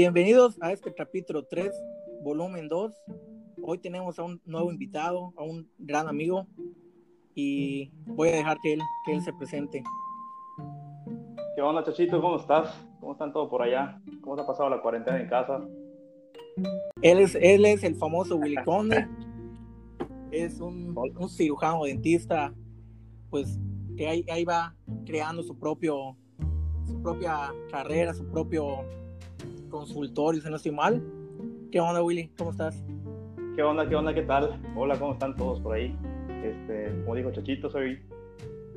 Bienvenidos a este capítulo 3, volumen 2. Hoy tenemos a un nuevo invitado, a un gran amigo, y voy a dejar que él, que él se presente. ¿Qué onda, Chachito? ¿Cómo estás? ¿Cómo están todos por allá? ¿Cómo te ha pasado la cuarentena en casa? Él es, él es el famoso Willy Conde. es un, un, cirujano dentista, pues que ahí, ahí va creando su propio su propia carrera, su propio consultorio, si no estoy mal. ¿Qué onda, Willy? ¿Cómo estás? ¿Qué onda? ¿Qué onda? ¿Qué tal? Hola, ¿cómo están todos por ahí? Este, como dijo Chachito, soy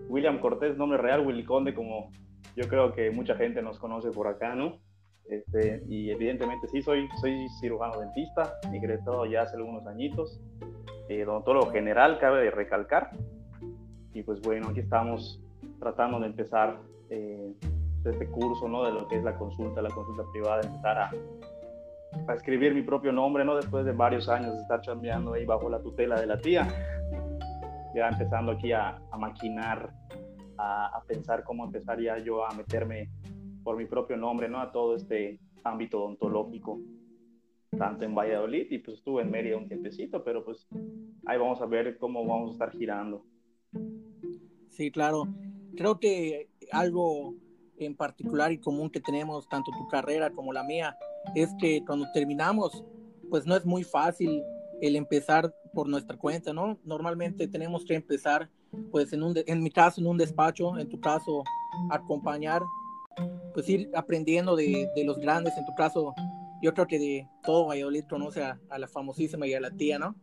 William Cortés, nombre real, Willy Conde, como yo creo que mucha gente nos conoce por acá, ¿no? Este, y evidentemente sí, soy, soy cirujano dentista, egresado ya hace algunos añitos, eh, odontólogo general, cabe recalcar. Y pues bueno, aquí estamos tratando de empezar eh, este curso, ¿no? De lo que es la consulta, la consulta privada, empezar a, a escribir mi propio nombre, ¿no? Después de varios años de estar chambeando ahí bajo la tutela de la tía. Ya empezando aquí a, a maquinar, a, a, pensar cómo empezaría yo a meterme por mi propio nombre, ¿no? A todo este ámbito odontológico, tanto en Valladolid y pues estuve en Mérida un tiempecito, pero pues ahí vamos a ver cómo vamos a estar girando. Sí, claro. Creo que algo en particular y común que tenemos, tanto tu carrera como la mía, es que cuando terminamos, pues no es muy fácil el empezar por nuestra cuenta, ¿no? Normalmente tenemos que empezar, pues en, un en mi caso, en un despacho, en tu caso, acompañar, pues ir aprendiendo de, de los grandes, en tu caso, yo creo que de todo Valladolid conoce a, a, la famosísima y a la tía, ¿no?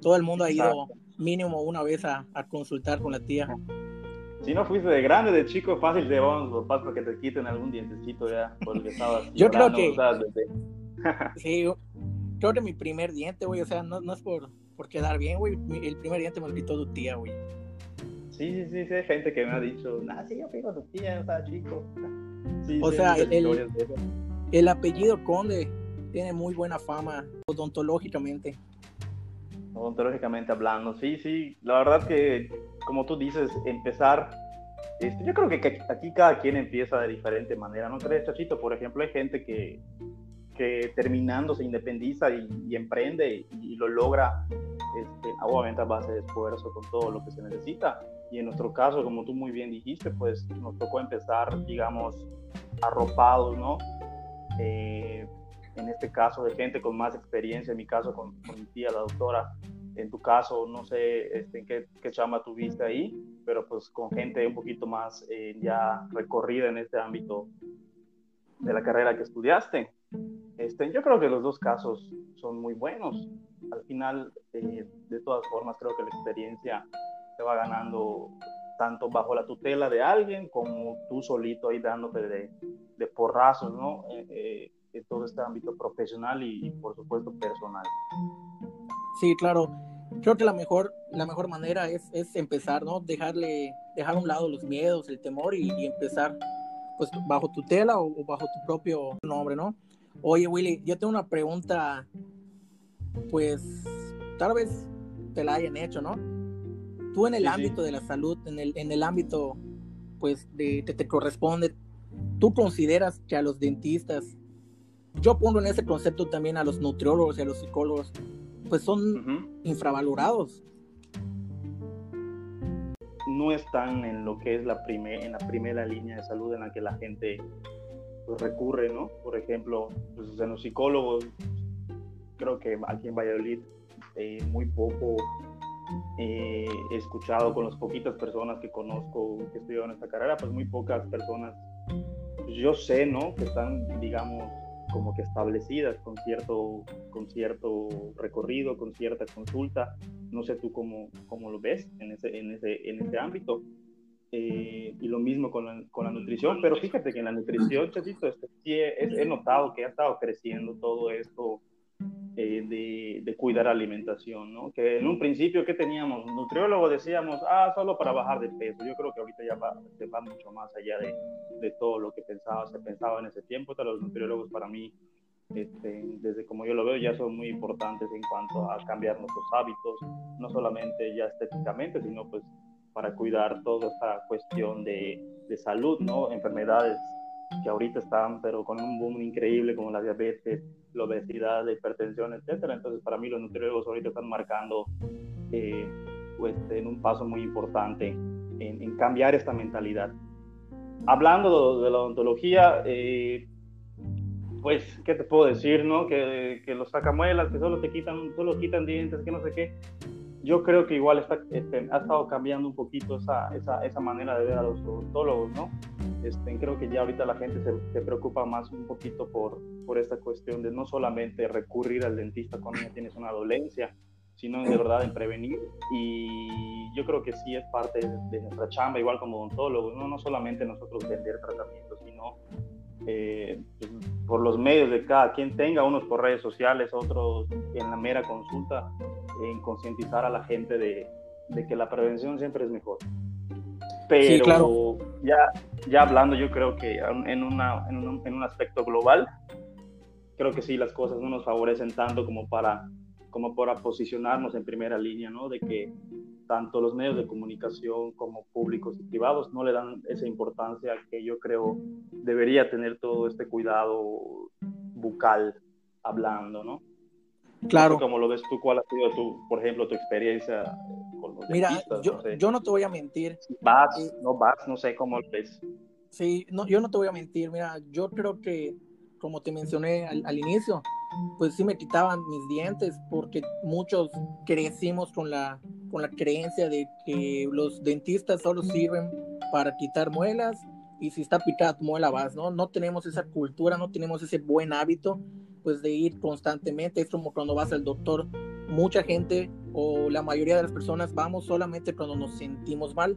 Todo el mundo ha ido mínimo una vez a, a consultar con la tía si no fuiste de grande, de chico, fácil te vamos para que te quiten algún dientecito ya, porque estabas. Yo creo que. sí, creo que mi primer diente, güey, o sea, no, no es por, por quedar bien, güey. El primer diente me lo quitó tu tía, güey. Sí, sí, sí, sí, hay gente que me ha dicho, nah, sí, yo fui con tu tía, estaba chico. Sí, o sea, el, el apellido Conde tiene muy buena fama odontológicamente odontológicamente hablando. Sí, sí, la verdad que, como tú dices, empezar, este, yo creo que aquí cada quien empieza de diferente manera, ¿no crees, Chachito? Por ejemplo, hay gente que, que terminando se independiza y, emprende y, lo logra, este, obviamente a base de esfuerzo con todo lo que se necesita. Y en nuestro caso, como tú muy bien dijiste, pues nos tocó empezar, digamos, arropados, ¿no? Eh, en este caso de gente con más experiencia, en mi caso con, mi tía, la doctora, en tu caso, no sé este, qué, qué, chamba tuviste ahí, pero pues con gente un poquito más eh, ya recorrida en este ámbito de la carrera que estudiaste. Este, yo creo que los dos casos son muy buenos. Al final, eh, de todas formas, creo que la experiencia se va ganando tanto bajo la tutela de alguien como tú solito ahí dándote de, de porrazos, ¿no? Eh, en todo este ámbito profesional y, y, por supuesto personal. Sí, claro. Creo que la mejor, la mejor manera es, es empezar, ¿no? Dejarle, dejar a un lado los miedos, el temor y, y empezar pues bajo tutela o, o, bajo tu propio nombre, ¿no? Oye, Willy, yo tengo una pregunta, pues tal vez te la hayan hecho, ¿no? Tú en el sí, ámbito sí. de la salud, en el, en el ámbito pues de que te corresponde, ¿tú consideras que a los dentistas yo pongo en ese concepto también a los nutriólogos y a los psicólogos, pues son uh -huh. infravalorados. No están en lo que es la, primer, en la primera línea de salud en la que la gente pues, recurre, ¿no? Por ejemplo, pues, en los psicólogos, creo que aquí en Valladolid eh, muy poco eh, he escuchado con las poquitas personas que conozco que estudiaron esta carrera, pues muy pocas personas, pues yo sé, ¿no? Que están, digamos, como que establecidas con cierto, con cierto recorrido, con cierta consulta. No sé tú cómo, cómo lo ves en ese, en ese, en ese ámbito. Eh, y lo mismo con la, con la, nutrición, pero fíjate que en la nutrición, Chachito, este, sí he, he, notado que ha estado creciendo todo esto eh, de, de, cuidar la alimentación, ¿no? Que en un principio, ¿qué teníamos? Nutriólogo decíamos, ah, solo para bajar de peso. Yo creo que ahorita ya va, se va mucho más allá de, de todo lo que pensaba, se pensaba en ese tiempo. Los nutriólogos para mí, este, desde como yo lo veo, ya son muy importantes en cuanto a cambiar nuestros hábitos, no solamente ya estéticamente, sino pues para cuidar toda esta cuestión de, de salud, ¿no? Enfermedades que ahorita están, pero con un boom increíble como la diabetes, la obesidad, la hipertensión, etcétera. Entonces, para mí los nutriólogos ahorita están marcando eh, pues, en un paso muy importante en, cambiar esta mentalidad. Hablando de, la odontología, eh, pues, ¿qué te puedo decir, no? Que, que, los sacamuelas, que solo te quitan, solo quitan dientes, que no sé qué. Yo creo que igual está, este, ha estado cambiando un poquito esa, esa, esa manera de ver a los odontólogos, ¿no? Este, creo que ya ahorita la gente se, se, preocupa más un poquito por, por esta cuestión de no solamente recurrir al dentista cuando ya tienes una dolencia, sino de verdad en prevenir. Y yo creo que sí es parte de, nuestra chamba, igual como odontólogos, no, no solamente nosotros vender tratamientos, sino eh, pues, por los medios de cada quien tenga, unos por redes sociales, otros en la mera consulta, en concientizar a la gente de, de que la prevención siempre es mejor. Pero claro. ya, ya hablando, yo creo que en, una, en, un, en un aspecto global, creo que sí, las cosas no nos favorecen tanto como para, como para posicionarnos en primera línea, ¿no? De que tanto los medios de comunicación como públicos y privados no le dan esa importancia que yo creo debería tener todo este cuidado bucal hablando, ¿no? Claro. Como lo ves tú, ¿cuál ha sido tu, por ejemplo, tu experiencia con los Mira, yo, no yo no te voy a mentir. Vas, eh, no vas, no sé cómo lo ves. Sí, no, yo no te voy a mentir. Mira, yo creo que, como te mencioné al, al inicio, pues sí me quitaban mis dientes porque muchos crecimos con la, con la creencia de que los dentistas solo sirven para quitar muelas y si está picada tu muela vas, ¿no? No tenemos esa cultura, no tenemos ese buen hábito pues de ir constantemente. Es como cuando vas al doctor, mucha gente o la mayoría de las personas vamos solamente cuando nos sentimos mal.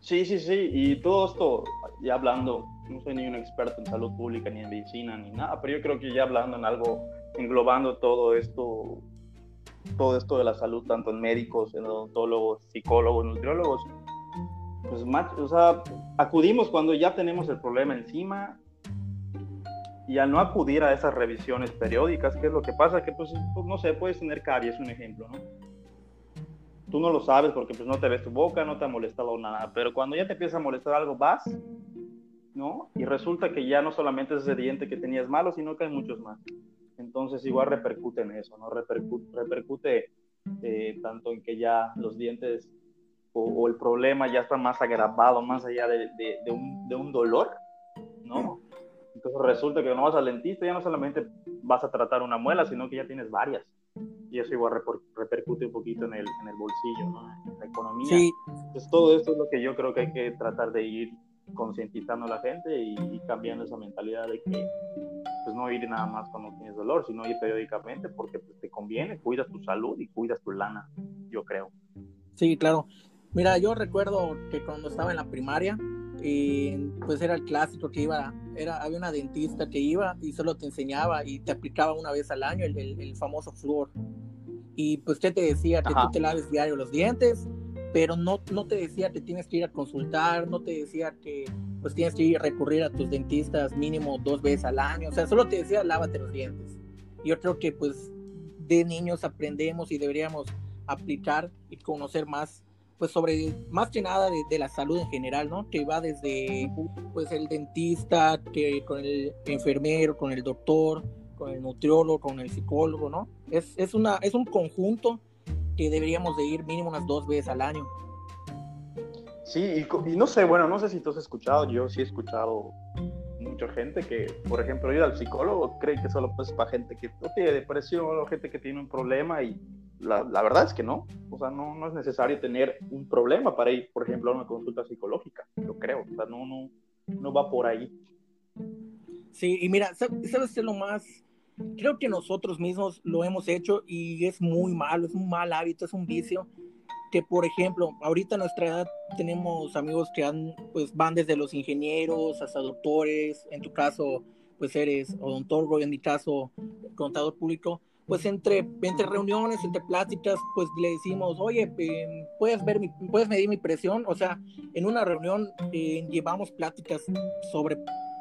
Sí, sí, sí, y todo esto, ya hablando, no soy ni un experto en salud pública, ni en medicina, ni nada, pero yo creo que ya hablando en algo, englobando todo esto, todo esto de la salud, tanto en médicos, en odontólogos, psicólogos, nutriólogos, pues, o sea, acudimos cuando ya tenemos el problema encima y al no acudir a esas revisiones periódicas, ¿qué es lo que pasa? Que, pues, pues, no sé, puedes tener caries, un ejemplo, ¿no? Tú no lo sabes porque pues no te ves tu boca, no te ha molestado nada, pero cuando ya te empieza a molestar algo, vas, ¿no? Y resulta que ya no solamente es ese diente que tenías malo, sino que hay muchos más. Entonces igual repercute en eso, ¿no? Repercute, repercute eh, tanto en que ya los dientes o, el problema ya está más agravado, más allá de, de, un, de un dolor, ¿no? Entonces resulta que no vas al dentista, ya no solamente vas a tratar una muela, sino que ya tienes varias. Y eso igual repercute un poquito en el, en el bolsillo, ¿no? en la economía. Sí. Entonces todo esto es lo que yo creo que hay que tratar de ir concientizando a la gente y, cambiando esa mentalidad de que pues no ir nada más cuando tienes dolor, sino ir periódicamente porque pues, te conviene, cuidas tu salud y cuidas tu lana, yo creo. Sí, claro. Mira, yo recuerdo que cuando estaba en la primaria, y pues era el clásico que iba, era, había una dentista que iba y solo te enseñaba y te aplicaba una vez al año el, el, famoso flúor. Y pues que te decía que tú te laves diario los dientes, pero no, no te decía que tienes que ir a consultar, no te decía que pues tienes que ir a recurrir a tus dentistas mínimo dos veces al año, o sea, solo te decía lávate los dientes. Yo creo que pues de niños aprendemos y deberíamos aplicar y conocer más pues sobre más que nada de, la salud en general, ¿no? Que va desde pues el dentista, que con el enfermero, con el doctor, con el nutriólogo, con el psicólogo, ¿no? Es, es, una, es un conjunto que deberíamos de ir mínimo unas dos veces al año. Sí, y, no sé, bueno, no sé si tú has escuchado, yo sí he escuchado mucha gente que, por ejemplo, ir al psicólogo cree que solo pues para gente que no tiene depresión o gente que tiene un problema y la, la, verdad es que no. O sea, no, no, es necesario tener un problema para ir, por ejemplo, a una consulta psicológica, yo creo. O sea, no, no, no va por ahí. Sí, y mira, ¿sabes lo más? Creo que nosotros mismos lo hemos hecho y es muy malo, es un mal hábito, es un vicio. Que, por ejemplo, ahorita a nuestra edad tenemos amigos que han, pues, van desde los ingenieros hasta doctores, en tu caso, pues eres odontólogo, en mi caso, contador público pues entre, entre reuniones, entre pláticas, pues le decimos, oye, ¿puedes, ver mi, ¿puedes medir mi presión? O sea, en una reunión eh, llevamos pláticas sobre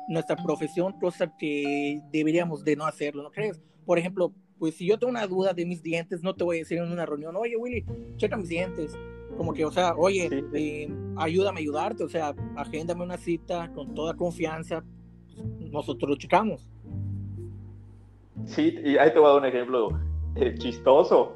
nuestra profesión, cosa que deberíamos de no hacerlo, ¿no crees? Por ejemplo, pues si yo tengo una duda de mis dientes, no te voy a decir en una reunión, oye, Willy, checa mis dientes. Como que, o sea, oye, eh, ayúdame a ayudarte, o sea, agéndame una cita con toda confianza, nosotros lo checamos. Sí, y ahí te voy a dar un ejemplo eh, chistoso,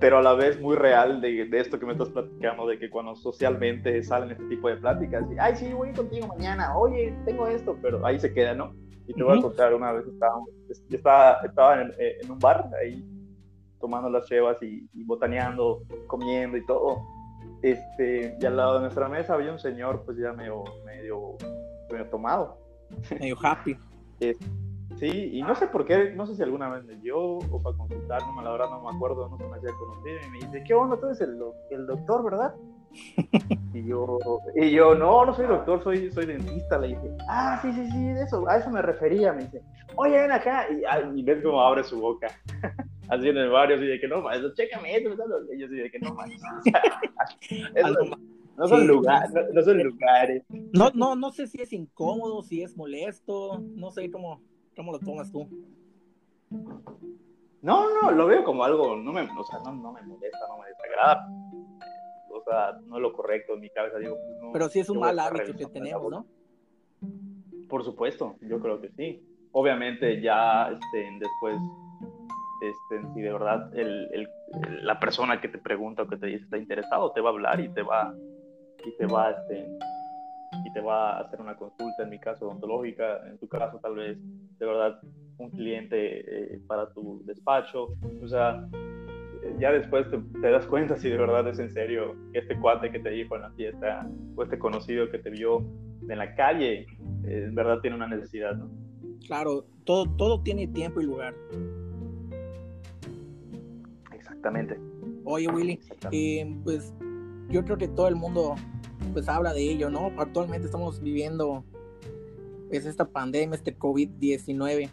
pero a la vez muy real de, de, esto que me estás platicando, de que cuando socialmente salen este tipo de pláticas, y, ay, sí, voy contigo mañana, oye, tengo esto, pero ahí se queda, ¿no? Y te voy a contar, una vez yo estaba, estaba en, eh, en, un bar ahí tomando las chevas y, y, botaneando, comiendo y todo. Este, y al lado de nuestra mesa había un señor, pues ya medio, medio, medio tomado. Medio happy. sí, y no sé por qué, no sé si alguna vez me dio o para consultar, no, la verdad no me acuerdo, no se me hacía conocido. Y me dice, ¿qué onda? Tú eres el, el doctor, ¿verdad? Y yo, y yo, no, no soy doctor, soy, soy dentista. Le dije, ah, sí, sí, sí, eso, a eso me refería. Me dice, oye, ven acá. Y, y ves cómo abre su boca. Así en el barrio, así de que no, maestro, chécame esto. Y yo así de que no, maestro. no son, lugares, no, no, son lugares. No, no, no sé si es incómodo, si es molesto. No sé cómo, cómo lo tomas tú. No, no, lo veo como algo, no me, o sea, no, no me molesta, no me desagrada o sea, no es lo correcto en mi cabeza. Digo, pues, no, Pero sí es un mal hábito que tenemos, ¿no? Por supuesto, yo creo que sí. Obviamente ya este, después, este, si de verdad el, el, la persona que te pregunta o que te dice está interesado, te va a hablar y te va, y te va, este, y te va a hacer una consulta, en mi caso odontológica, en tu caso tal vez de verdad un cliente eh, para tu despacho, o sea, ya después te, te, das cuenta si de verdad es en serio este cuate que te dijo en la fiesta o este conocido que te vio en la calle, eh, en verdad tiene una necesidad, ¿no? Claro, todo, todo tiene tiempo y lugar. Exactamente. Oye, Willy, eh, pues yo creo que todo el mundo pues habla de ello, ¿no? Actualmente estamos viviendo pues esta pandemia, este COVID-19.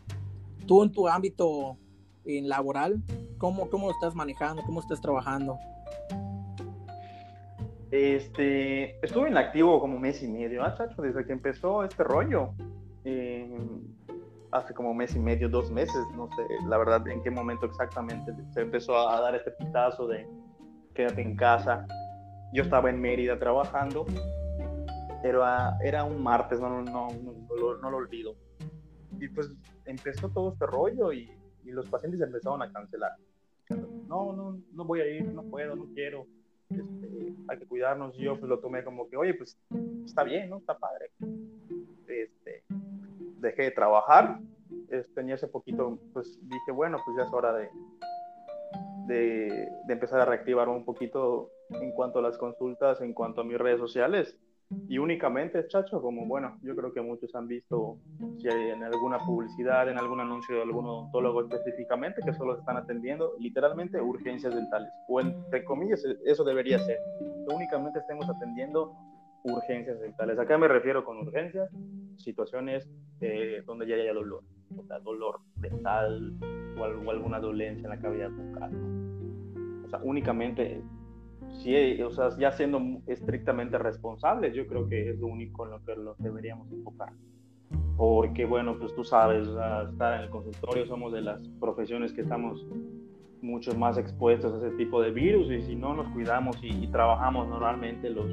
Tú en tu ámbito laboral, ¿cómo, ¿cómo lo estás manejando? ¿Cómo estás trabajando? Este, estuve en activo como mes y medio, ¿ah? Desde que empezó este rollo. Eh, hace como mes y medio, dos meses, no sé, la verdad, en qué momento exactamente se empezó a dar este pitazo de quédate en casa. Yo estaba en Mérida trabajando, pero era un martes, no, no, no, no, lo olvido. Y pues empezó todo este rollo y y los pacientes empezaron a cancelar. No, no, no voy a ir, no puedo, no quiero, este, hay que cuidarnos. Y yo pues lo tomé como que, oye, pues está bien, ¿no? Está padre. Este, dejé de trabajar, tenía ese poquito, pues dije, bueno, pues ya es hora de, de, de empezar a reactivar un poquito en cuanto a las consultas, en cuanto a mis redes sociales y únicamente, chacho, como bueno, yo creo que muchos han visto si hay en alguna publicidad, en algún anuncio de algún odontólogo específicamente, que solo están atendiendo literalmente urgencias dentales, o entre comillas, eso debería ser, que únicamente estemos atendiendo urgencias dentales. Acá me refiero con urgencias, situaciones eh, donde ya haya dolor, o sea, dolor dental o, o alguna dolencia en la cavidad bucal. O sea, únicamente sí, o sea, ya siendo estrictamente responsables, yo creo que es lo único en lo que los deberíamos enfocar. Porque, bueno, pues tú sabes, estar en el consultorio somos de las profesiones que estamos mucho más expuestos a ese tipo de virus y si no nos cuidamos y, trabajamos normalmente los,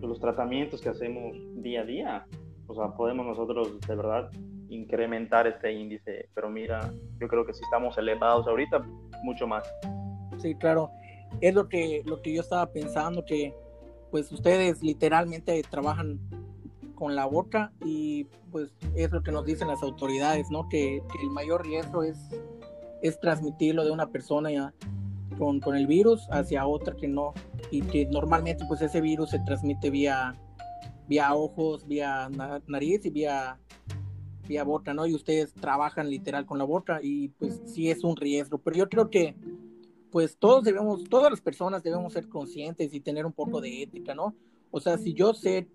los tratamientos que hacemos día a día, o sea, podemos nosotros de verdad incrementar este índice, pero mira, yo creo que si estamos elevados ahorita, mucho más. Sí, claro es lo que, lo que yo estaba pensando, que pues ustedes literalmente trabajan con la boca y pues es lo que nos dicen las autoridades, ¿no? Que, el mayor riesgo es, es transmitirlo de una persona ya con, con, el virus hacia otra que no, y que normalmente pues ese virus se transmite vía, vía ojos, vía nariz y vía, vía boca, ¿no? Y ustedes trabajan literal con la boca y pues sí es un riesgo, pero yo creo que pues todos debemos, todas las personas debemos ser conscientes y tener un poco de ética, ¿no? O sea, si yo sé,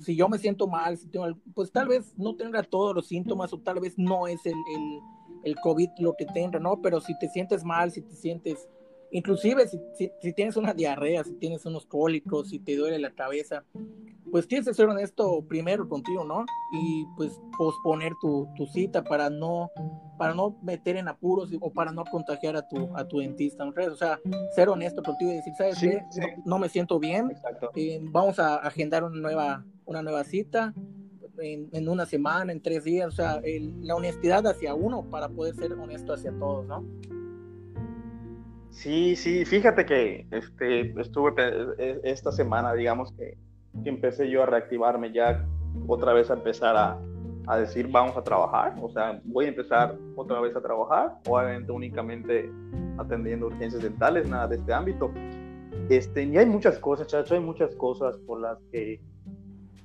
si yo me siento mal, si tengo, pues tal vez no tenga todos los síntomas o tal vez no es el, el, el COVID lo que tenga, ¿no? Pero si te sientes mal, si te sientes, inclusive si, si, si tienes una diarrea, si tienes unos cólicos, si te duele la cabeza, pues tienes que ser honesto primero contigo, ¿no? Y pues posponer tu, tu, cita para no, para no meter en apuros o para no contagiar a tu, a tu dentista. O sea, ser honesto contigo y decir, ¿sabes qué? No, me siento bien, eh, vamos a agendar una nueva, una nueva cita, en, una semana, en tres días, o sea, la honestidad hacia uno para poder ser honesto hacia todos, ¿no? Sí, sí, fíjate que este, estuve e, esta semana, digamos que, que empecé yo a reactivarme ya otra vez a empezar a, a decir vamos a trabajar, o sea, voy a empezar otra vez a trabajar, obviamente únicamente atendiendo urgencias dentales, nada de este ámbito. Este, y hay muchas cosas, chacho, hay muchas cosas por las que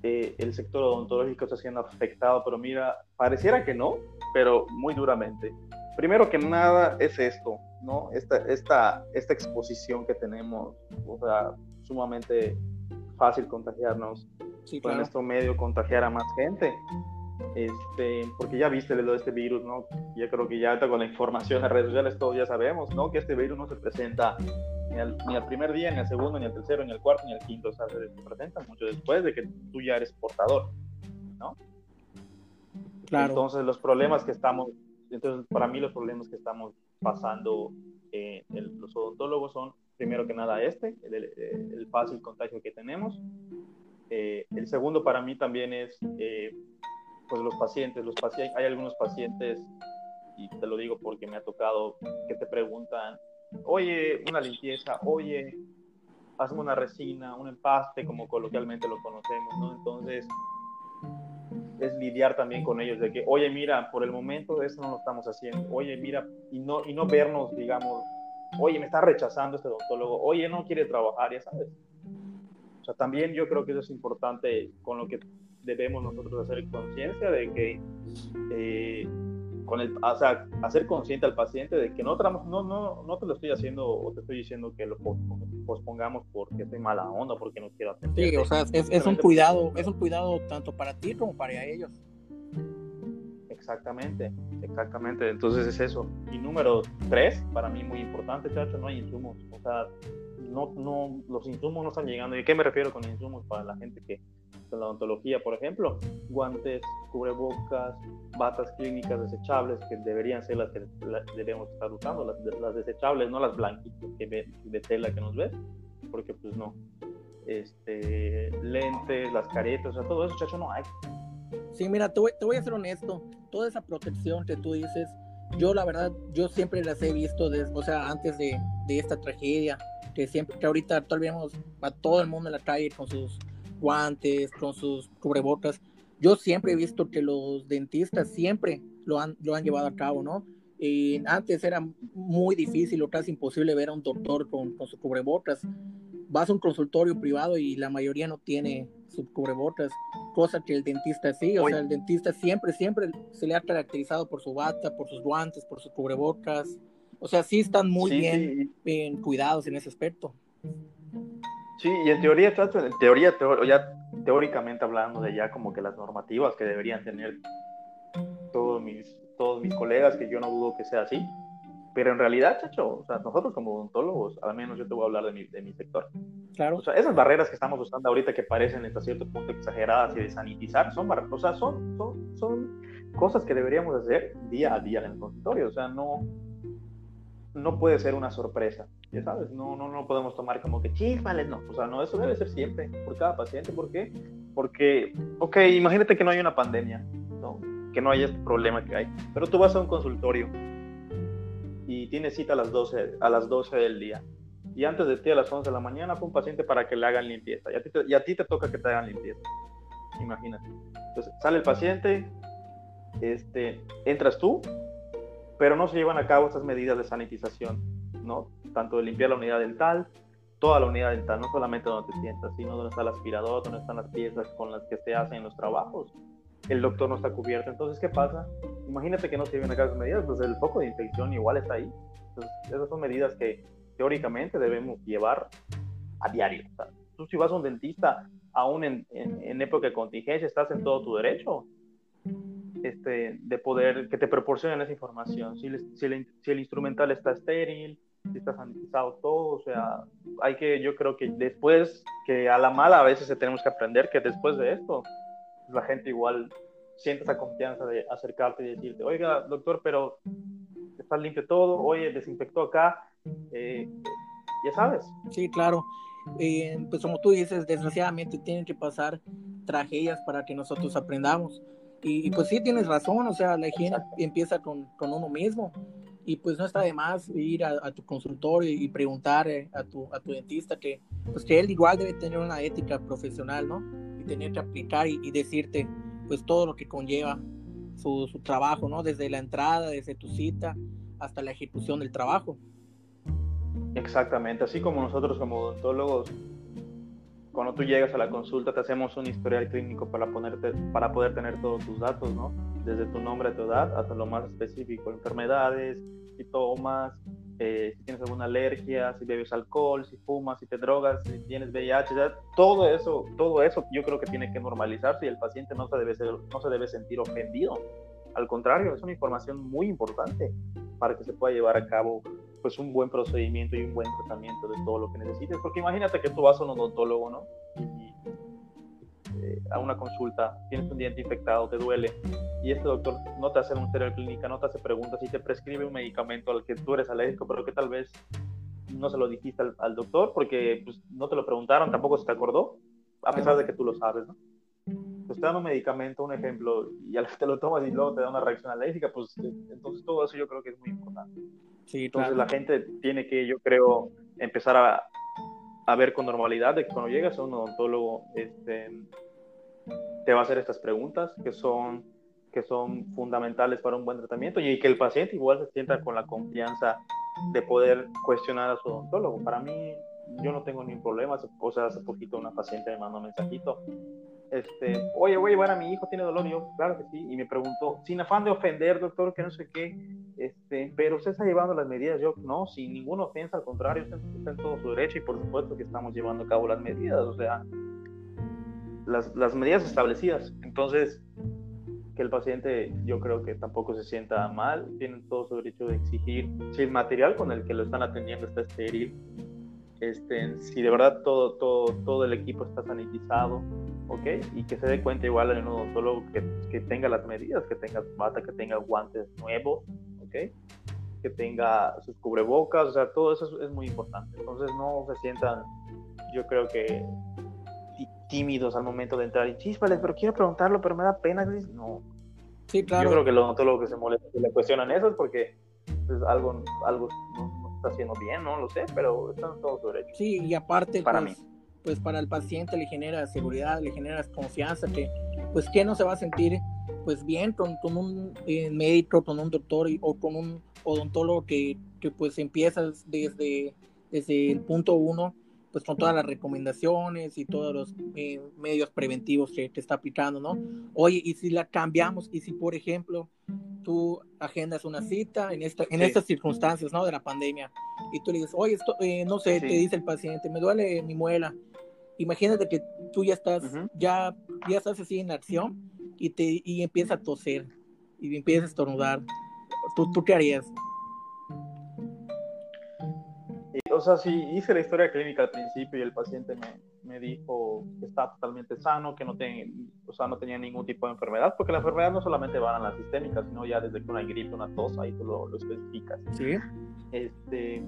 eh, el sector odontológico está siendo afectado, pero mira, pareciera que no, pero muy duramente. Primero que nada es esto, ¿no? Esta, esta, esta exposición que tenemos, o sea, sumamente fácil contagiarnos, sí, con nuestro medio contagiar a más gente. Este, porque ya viste lo de este virus, ¿no? Yo creo que ya con la información en redes sociales todos ya sabemos, ¿no? Que este virus no se presenta ni al, ni al, primer día, ni al segundo, ni al tercero, ni al cuarto, ni al quinto, o sea, se presenta mucho después de que tú ya eres portador, ¿no? Claro. Entonces los problemas que estamos, entonces para mí los problemas que estamos pasando eh, los odontólogos son, primero que nada, este, el, el, fácil contagio que tenemos. Eh, el segundo para mí también es eh, pues los pacientes, los pacientes, hay algunos pacientes, y te lo digo porque me ha tocado, que te preguntan, oye, una limpieza, oye, hazme una resina, un empaste, como coloquialmente lo conocemos, ¿no? Entonces, es lidiar también con ellos, de que, oye, mira, por el momento eso no lo estamos haciendo, oye, mira, y no, y no vernos, digamos, oye, me está rechazando este odontólogo, oye, no quiere trabajar, ya sabes. O sea, también yo creo que eso es importante con lo que debemos nosotros hacer conciencia de que, eh, con el, o sea, hacer consciente al paciente de que no, no, no, no te lo estoy haciendo o te estoy diciendo que lo pospongamos porque estoy mala onda, porque no quiero atender. Sí, o sea, es, es un cuidado, es un cuidado tanto para ti como para ellos. Exactamente, exactamente. Entonces es eso. Y número tres, para mí muy importante, chacho, no hay insumos. O sea, no, no, los insumos no están llegando. ¿Y qué me refiero con insumos para la gente que en la odontología, por ejemplo, guantes, cubrebocas, batas clínicas desechables, que deberían ser las que debemos estar usando, las, desechables, no las blanquitas que de tela que nos ves, porque pues no. Este, lentes, las caretas, o sea, todo eso, chacho, no hay. Sí, mira, te voy, te voy a ser honesto, toda esa protección que tú dices, yo la verdad, yo siempre las he visto, desde, o sea, antes de, de esta tragedia, que siempre, que ahorita todavía vemos a todo el mundo en la calle con sus guantes, con sus cubrebocas. Yo siempre he visto que los dentistas siempre lo han, lo han llevado a cabo, ¿no? Y antes era muy difícil o casi imposible ver a un doctor con, con sus cubrebocas. Vas a un consultorio privado y la mayoría no tiene sus cubrebocas, cosa que el dentista sí, o sea, el dentista siempre, siempre se le ha caracterizado por su bata, por sus guantes, por sus cubrebocas. O sea, sí están muy bien, bien cuidados en ese aspecto. Sí, y en teoría, en teoría, ya teóricamente hablando de ya como que las normativas que deberían tener todos mis, todos mis colegas, que yo no dudo que sea así, pero en realidad, chacho, o sea, nosotros como odontólogos, al menos yo te voy a hablar de mi, de mi sector. Claro. O sea, esas barreras que estamos usando ahorita que parecen hasta cierto punto exageradas y de sanitizar, son barreras, o sea, son, son, son cosas que deberíamos hacer día a día en el consultorio, o sea, no, no puede ser una sorpresa ya sabes, no, no, no podemos tomar como que chismales, no, o sea, no, eso debe ser siempre, por cada paciente, ¿por qué? Porque, ok, imagínate que no hay una pandemia, ¿no? que no haya este problema que hay, pero tú vas a un consultorio y tienes cita a las 12, a las 12 del día, y antes de ti a las 11 de la mañana fue un paciente para que le hagan limpieza, y a ti te, y a ti te toca que te hagan limpieza, imagínate. Entonces, sale el paciente, este, entras tú, pero no se llevan a cabo estas medidas de sanitización, ¿no? tanto de limpiar la unidad dental, toda la unidad dental, no solamente donde te sientas, sino donde está el aspirador, donde están las piezas con las que se hacen los trabajos. El doctor no está cubierto, entonces, ¿qué pasa? Imagínate que no se lleven a cabo esas medidas, pues el foco de infección igual está ahí. Entonces, esas son medidas que teóricamente debemos llevar a diario. tú si vas a un dentista, aún en, en, época de contingencia, estás en todo tu derecho este, de poder que te proporcionen esa información. Si, si, si el instrumental está estéril, si está sanitizado todo, o sea, hay que, yo creo que después, que a la mala a veces tenemos que aprender que después de esto, la gente igual siente esa confianza de acercarte y decirte, oiga, doctor, pero está limpio todo, oye, desinfectó acá, eh, ya sabes. Sí, claro. Eh, pues como tú dices, desgraciadamente tienen que pasar tragedias para que nosotros aprendamos. Y, pues sí, tienes razón, o sea, la higiene empieza con, con, uno mismo y pues no está de más ir a, tu consultorio y preguntar eh, a, tu, a tu dentista que, pues que él igual debe tener una ética profesional, ¿no? Y tener que aplicar y, decirte pues todo lo que conlleva su, su, trabajo, ¿no? Desde la entrada, desde tu cita hasta la ejecución del trabajo. Exactamente, así como nosotros como odontólogos cuando tú llegas a la consulta te hacemos un historial clínico para, ponerte, para poder tener todos tus datos, ¿no? Desde tu nombre tu edad hasta lo más específico, enfermedades, si tomas, eh, si tienes alguna alergia, si bebes alcohol, si fumas, si te drogas, si tienes VIH, todo eso, todo eso yo creo que tiene que normalizarse y el paciente no se debe, no se debe sentir ofendido. Al contrario, es una información muy importante para que se pueda llevar a cabo pues un buen procedimiento y un buen tratamiento de todo lo que necesites. Porque imagínate que tú vas a un odontólogo, ¿no? Y, eh, a una consulta, tienes un diente infectado, te duele, y este doctor no te hace un serial clínica, no te hace preguntas y te prescribe un medicamento al que tú eres alérgico, pero que tal vez no se lo dijiste al, doctor porque pues, no te lo preguntaron, tampoco se te acordó, a pesar de que tú lo sabes, ¿no? Pues te dan un medicamento, un ejemplo, y al que te lo tomas y luego te da una reacción alérgica, pues entonces todo eso yo creo que es muy importante. Entonces la gente tiene que, yo creo, empezar a, a, ver con normalidad de que cuando llegas a un odontólogo, este, te va a hacer estas preguntas que son, que son fundamentales para un buen tratamiento y que el paciente igual se sienta con la confianza de poder cuestionar a su odontólogo. Para mí, yo no tengo ningún problema. O sea, hace poquito una paciente me mandó un mensajito este, oye, voy a llevar a mi hijo, tiene dolor, y yo, claro que sí, y me preguntó, sin afán de ofender, doctor, que no sé qué, este, pero usted está llevando las medidas, yo, no, sin ninguna ofensa, al contrario, usted está en todo su derecho y por supuesto que estamos llevando a cabo las medidas, o sea, las, las medidas establecidas, entonces, que el paciente yo creo que tampoco se sienta mal, tienen todo su derecho de exigir si el material con el que lo están atendiendo está estéril, este, si de verdad todo, todo, todo el equipo está sanitizado, ¿ok? Y que se dé cuenta igual en un odontólogo que, que tenga las medidas, que tenga bata, que tenga guantes nuevos, ¿ok? Que tenga sus cubrebocas, o sea, todo eso es, muy importante. Entonces no se sientan, yo creo que tímidos al momento de entrar y chispales, pero quiero preguntarlo, pero me da pena. No. Sí, claro. Yo creo que el odontólogo que se molesta y le cuestionan eso es porque pues, algo, algo está haciendo bien, no lo sé, pero están todos sobre Sí, y aparte, para pues, mí. Pues para el paciente le genera seguridad, le genera confianza, que pues que no se va a sentir pues bien con, con un eh, médico, con un doctor o con un odontólogo que, que pues empieza desde, desde el punto uno pues con todas las recomendaciones y todos los eh, medios preventivos que, que, está aplicando, ¿no? Oye, y si la cambiamos, y si por ejemplo tú agendas una cita en, esta, en estas circunstancias, ¿no? De la pandemia, y tú le dices, oye, esto, eh, no sé, te dice el paciente, me duele mi muela. Imagínate que tú ya estás, ya, ya estás así en acción y, te, y empieza a toser y empiezas a estornudar. ¿Tú, ¿Tú qué harías? o sea, sí hice la historia clínica al principio y el paciente me, me dijo que está totalmente sano, que no, ten, o sea, no tenía ningún tipo de enfermedad, porque la enfermedad no solamente va a la sistémica, sino ya desde que una gripe, una tos, ahí tú lo, lo especificas. Sí. Este,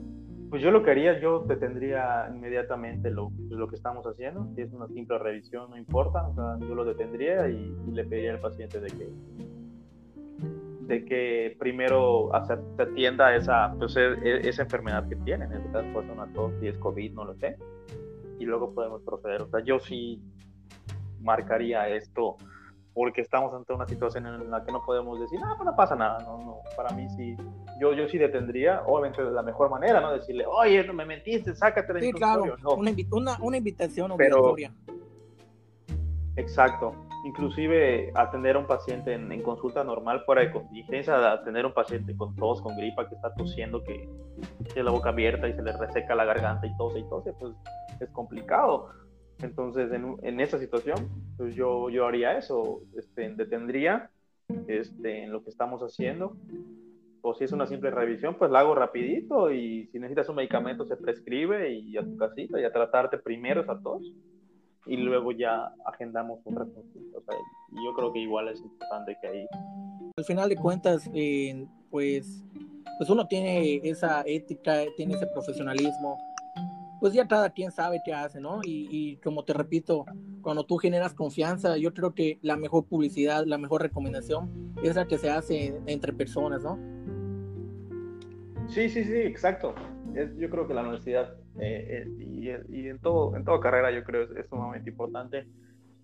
pues yo lo que haría, yo detendría inmediatamente lo, lo que estamos haciendo, si es una simple revisión, no importa, o sea, yo lo detendría y, le pediría al paciente de que de que primero se atienda esa, pues, e, e, esa enfermedad que tienen, en este caso puede una tos, si es COVID, no lo sé, y luego podemos proceder. O sea, yo sí marcaría esto porque estamos ante una situación en la que no podemos decir, ah, pues no pasa nada, no, no, para mí sí, yo, yo sí detendría, obviamente de la mejor manera, ¿no? Decirle, oye, no me mentiste, sácate de Sí, claro, una, una, una, invitación obligatoria. exacto, inclusive atender a un paciente en, consulta normal fuera de contingencia, atender a un paciente con tos, con gripa, que está tosiendo, que tiene la boca abierta y se le reseca la garganta y tose y tose, pues es complicado. Entonces, en, en esa situación, pues yo, yo haría eso, este, detendría este, en lo que estamos haciendo, o si es una simple revisión, pues la hago rapidito y si necesitas un medicamento se prescribe y a tu casita y a tratarte primero esa tos y luego ya agendamos otras consultas. y yo creo que igual es importante que ahí... Al final de cuentas, eh, pues, pues uno tiene esa ética, tiene ese profesionalismo, pues ya cada quien sabe qué hace, ¿no? Y, y como te repito, cuando tú generas confianza, yo creo que la mejor publicidad, la mejor recomendación es la que se hace entre personas, ¿no? Sí, sí, sí, exacto. yo creo que la universidad eh, eh, y, en, todo, en toda carrera yo creo es, sumamente importante.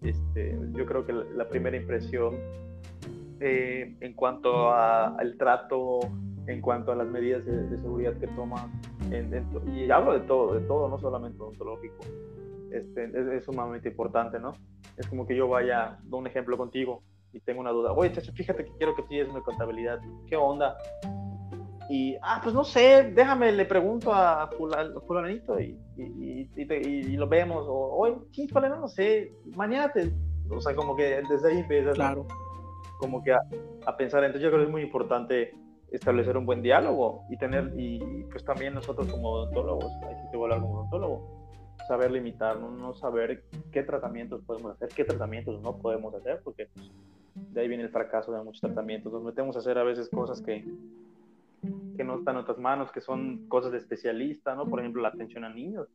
Este, yo creo que la, primera impresión eh, en cuanto al trato, en cuanto a las medidas de, seguridad que toman, y hablo de todo, de todo, no solamente odontológico, este, es, sumamente importante, ¿no? Es como que yo vaya, doy un ejemplo contigo y tengo una duda, oye, chacho, fíjate que quiero que pides mi contabilidad, ¿qué onda? Y, ah, pues no sé, déjame, le pregunto a fulanito y, y, y, lo vemos. O, oye, sí, no sé, mañana te... O sea, como que desde ahí empiezas claro. como que a, a, pensar. Entonces yo creo que es muy importante establecer un buen diálogo y tener, y pues también nosotros como odontólogos, ahí sí te voy a hablar como odontólogo, saber limitarnos, no saber qué tratamientos podemos hacer, qué tratamientos no podemos hacer, porque pues, de ahí viene el fracaso de muchos tratamientos. Nos metemos a hacer a veces cosas que que no están en otras manos, que son cosas de especialista, ¿no? Por ejemplo, la atención a niños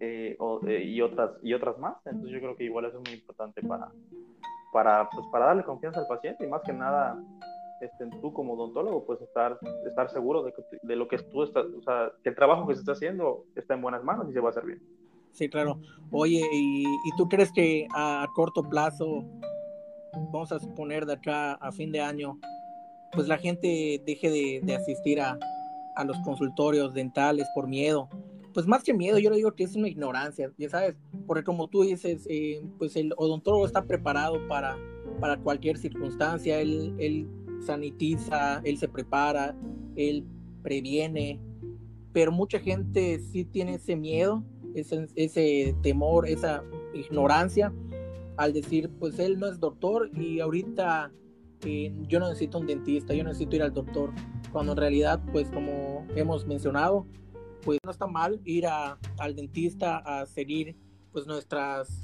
eh, eh, y, otras, y otras más. Entonces yo creo que igual eso es muy importante para, para, pues, para darle confianza al paciente y más que nada este, tú como odontólogo, pues estar, estar seguro de, de lo que tú estás, o sea, que el trabajo que se está haciendo está en buenas manos y se va a hacer bien. Sí, claro. Oye, ¿y, y tú crees que a corto plazo, vamos a suponer de acá a fin de año, pues la gente deje de, asistir a, los consultorios dentales por miedo. Pues más que miedo, yo le digo que es una ignorancia, ya sabes, porque como tú dices, eh, pues el odontólogo está preparado para, para cualquier circunstancia, él, él sanitiza, él se prepara, él previene, pero mucha gente sí tiene ese miedo, ese, ese temor, esa ignorancia al decir, pues él no es doctor y ahorita yo no necesito un dentista, yo necesito ir al doctor, cuando en realidad, pues como hemos mencionado, pues no está mal ir a, al dentista a seguir pues nuestras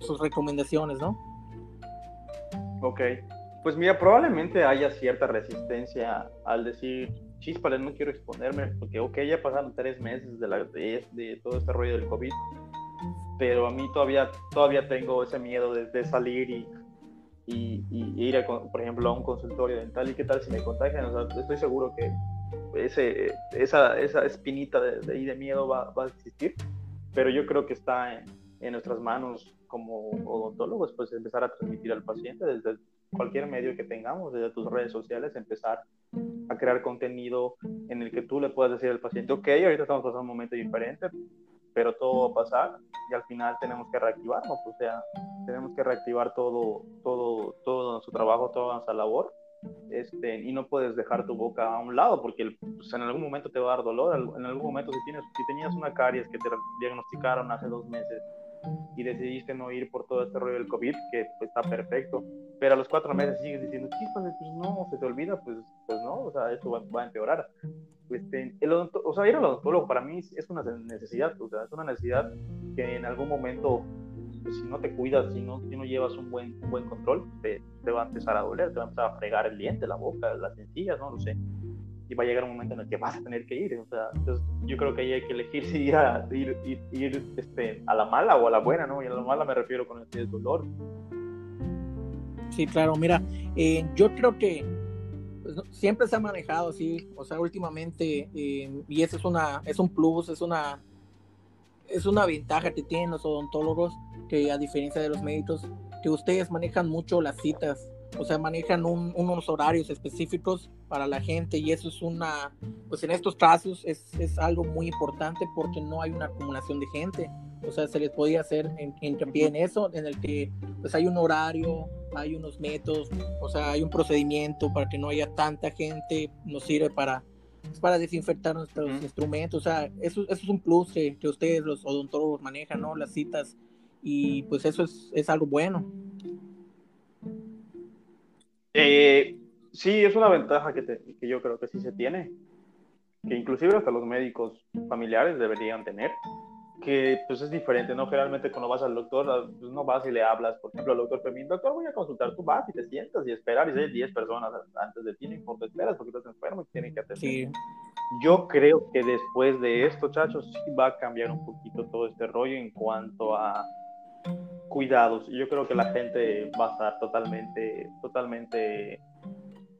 sus recomendaciones, ¿no? Ok, pues mira, probablemente haya cierta resistencia al decir, chispales, no quiero exponerme, porque ok, ya pasaron tres meses de, la, de, todo este rollo del COVID, pero a mí todavía, todavía tengo ese miedo de, salir y ir, por ejemplo, a un consultorio dental y qué tal si me contagian. estoy seguro que esa, esa espinita de, de, miedo va, va, a existir, pero yo creo que está en, en, nuestras manos como odontólogos, pues empezar a transmitir al paciente desde cualquier medio que tengamos, desde tus redes sociales, empezar a crear contenido en el que tú le puedas decir al paciente, ok, ahorita estamos pasando un momento diferente, pero todo va a pasar y al final tenemos que reactivarnos, o sea, tenemos que reactivar todo, todo, todo nuestro trabajo, toda nuestra labor, este, y no puedes dejar tu boca a un lado porque pues, en algún momento te va a dar dolor, en algún momento si, tienes, si tenías una caries que te diagnosticaron hace dos meses y decidiste no ir por todo este rollo del COVID, que está perfecto, pero a los cuatro meses sigues diciendo, chispas, pues no, se te olvida, pues, pues no, o sea, esto va, va a empeorar. Este, el o sea, ir al odontólogo para mí es una necesidad, o sea, es una necesidad que en algún momento, pues, si no te cuidas, si no, si no llevas un buen, un buen control, te, te, va a empezar a doler, te va a empezar a fregar el diente, la boca, las encías, no lo sé. Y va a llegar un momento en el que vas a tener que ir. O sea, entonces yo creo que ahí hay que elegir si ir a, ir, ir, este, a la mala o a la buena, ¿no? Y a la mala me refiero con el dolor. Sí, claro, mira, eh, yo creo que pues, siempre se ha manejado así, o sea, últimamente, eh, y eso es una, es un plus, es una, es una ventaja que tienen los odontólogos, que a diferencia de los médicos, que ustedes manejan mucho las citas, o sea, manejan unos horarios específicos para la gente y eso es una, pues en estos casos es, es, algo muy importante porque no hay una acumulación de gente, o sea, se les podía hacer en, en eso, en el que pues hay un horario, hay unos métodos, o sea, hay un procedimiento para que no haya tanta gente, nos sirve para, pues, para desinfectar nuestros instrumentos, o sea, eso, eso, es un plus que, ustedes los odontólogos manejan, ¿no? Las citas, y pues eso es, es algo bueno. Eh, sí, es una ventaja que, que yo creo que sí se tiene, que inclusive hasta los médicos familiares deberían tener que pues es diferente, ¿no? Generalmente cuando vas al doctor, ah, pues no vas y le hablas, por ejemplo, al doctor Fermín, doctor, voy a consultar, tú vas y te sientas y esperar, y hay 10 personas antes de ti, no importa, esperas porque estás enfermo y tienen que atender. Sí. Yo creo que después de esto, chachos, sí va a cambiar un poquito todo este rollo en cuanto a cuidados. Yo creo que la gente va a estar totalmente, totalmente,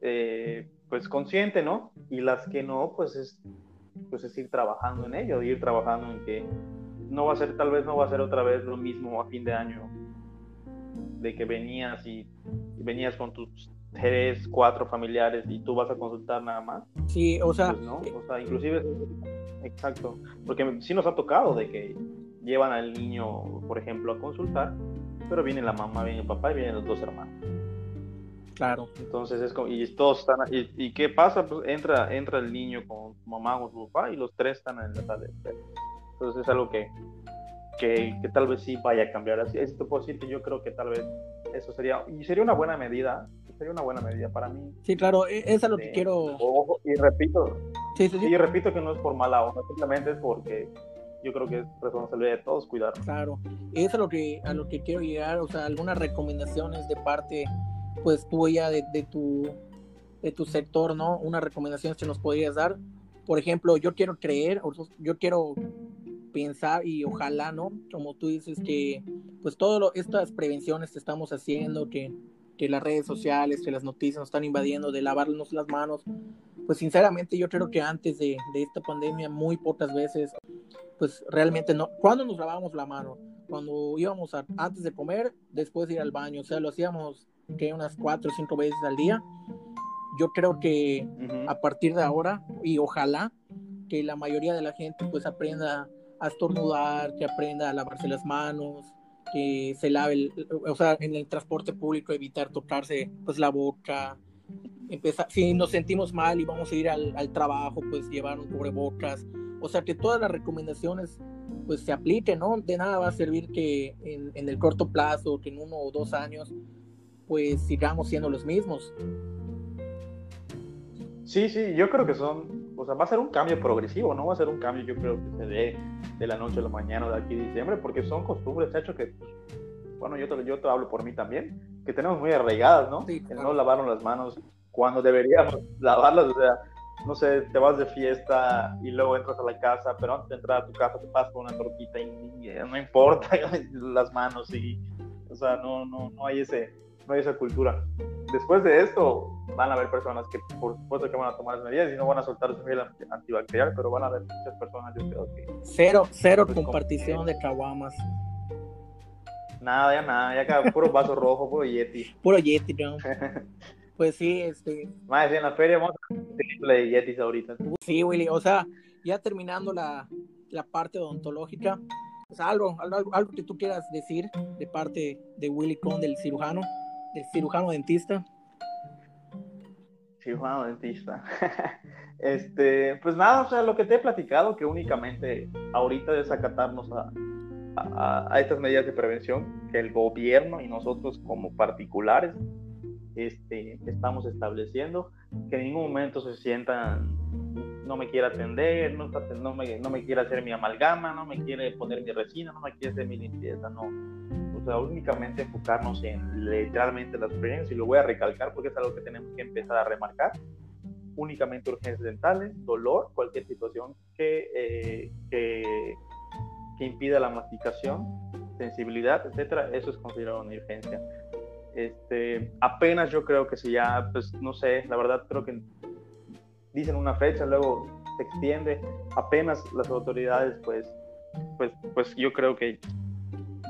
eh, pues consciente, ¿no? Y las que no, pues es, pues es ir trabajando en ello, ir trabajando en que no va a ser, tal vez no va a ser otra vez lo mismo a fin de año, de que venías y, venías con tus tres, cuatro familiares y tú vas a consultar nada más. Sí, o sea, pues, ¿no? o sea, inclusive, exacto, porque sí nos ha tocado de que llevan al niño, por ejemplo, a consultar, pero viene la mamá, viene el papá y vienen los dos hermanos. Claro. Entonces es como, y todos están, y, y, qué pasa? Pues entra, entra el niño con su mamá o su papá y los tres están en la sala de espera. Entonces es algo que, que, que, tal vez sí vaya a cambiar. Así es, que yo creo que tal vez eso sería, y sería una buena medida, sería una buena medida para mí. Sí, claro, e, es a lo que quiero. y repito, sí, sí, sí. y repito que no es por mala onda, simplemente es porque yo creo que es responsabilidad de todos cuidar. Claro, eso es a lo que, a lo que quiero llegar, o sea, algunas recomendaciones de parte, pues tuya de, de tu de tu sector, ¿no? Unas recomendaciones que nos podrías dar. Por ejemplo, yo quiero creer, yo quiero pensar y ojalá, ¿no? Como tú dices que pues todas estas prevenciones que estamos haciendo, que, que las redes sociales, que las noticias nos están invadiendo, de lavarnos las manos, pues sinceramente yo creo que antes de, de esta pandemia muy pocas veces, pues realmente no, cuando nos lavábamos la mano, cuando íbamos a, antes de comer, después de ir al baño, o sea, lo hacíamos que unas cuatro o cinco veces al día. Yo creo que a partir de ahora, y ojalá que la mayoría de la gente pues aprenda a estornudar, que aprenda a lavarse las manos, que se lave, el, o sea, en el transporte público evitar tocarse pues la boca, empezar, si nos sentimos mal y vamos a ir al, al, trabajo, pues llevar un cubrebocas, o sea, que todas las recomendaciones pues se apliquen, ¿no? De nada va a servir que en, en el corto plazo, que en uno o dos años, pues sigamos siendo los mismos. Sí, sí, yo creo que son, o sea, va a ser un cambio progresivo, no va a ser un cambio, yo creo que se dé de la noche a la mañana de aquí a diciembre, porque son costumbres, hecho que, bueno, yo te, yo te hablo por mí también, que tenemos muy arraigadas, ¿no? Sí, no lavarnos las manos cuando deberíamos lavarlas, o sea, no sé, te vas de fiesta y luego entras a la casa, pero antes de entrar a tu casa te pasas con una tortita y, no importa las manos y, o sea, no, no, no hay ese, no hay esa cultura. Después de esto, van a haber personas que, por supuesto, que van a tomar las medidas y no van a soltar su gel antibacterial, pero van a haber muchas personas, yo creo que. Cero, cero pues, compartición de caguamas. Nada, ya nada, ya cada puro vaso rojo, puro Yeti. Puro Yeti, no. Pues sí, este. Más en la feria vamos a de Yetis ahorita. Sí, Willy, o sea, ya terminando la, la parte odontológica, pues algo, algo, algo que tú quieras decir de parte de Willy Con, del cirujano, del cirujano dentista. Cirujano dentista. este, pues nada, o sea, lo que te he platicado, que únicamente ahorita es acatarnos a, a, estas medidas de prevención que el gobierno y nosotros como particulares este, estamos estableciendo, que en ningún momento se sientan, no me quiere atender, no, no, me, no me quiere hacer mi amalgama, no me quiere poner mi resina, no me quiere hacer mi limpieza, no. O sea, únicamente enfocarnos en literalmente las urgencias, y lo voy a recalcar porque es algo que tenemos que empezar a remarcar, únicamente urgencias dentales, dolor, cualquier situación que, eh, que, que impida la masticación, sensibilidad, etcétera, eso es considerado una urgencia. Este, apenas yo creo que si ya, pues no sé, la verdad creo que dicen una fecha, luego se extiende, apenas las autoridades pues, pues, pues yo creo que